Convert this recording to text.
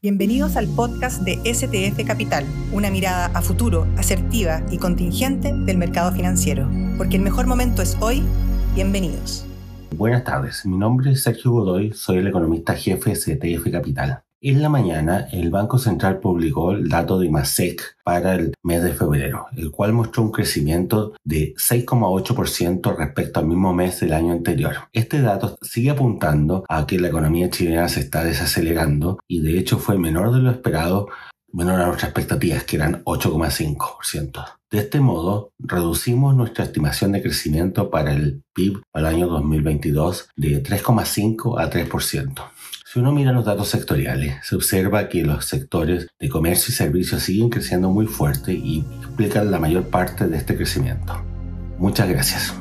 Bienvenidos al podcast de STF Capital, una mirada a futuro, asertiva y contingente del mercado financiero. Porque el mejor momento es hoy. Bienvenidos. Buenas tardes, mi nombre es Sergio Godoy, soy el economista jefe de STF Capital. En la mañana, el Banco Central publicó el dato de IMASEC para el mes de febrero, el cual mostró un crecimiento de 6,8% respecto al mismo mes del año anterior. Este dato sigue apuntando a que la economía chilena se está desacelerando y de hecho fue menor de lo esperado menor a nuestras expectativas, que eran 8,5%. De este modo, reducimos nuestra estimación de crecimiento para el PIB el año 2022 de 3,5 a 3%. Si uno mira los datos sectoriales, se observa que los sectores de comercio y servicios siguen creciendo muy fuerte y explican la mayor parte de este crecimiento. Muchas gracias.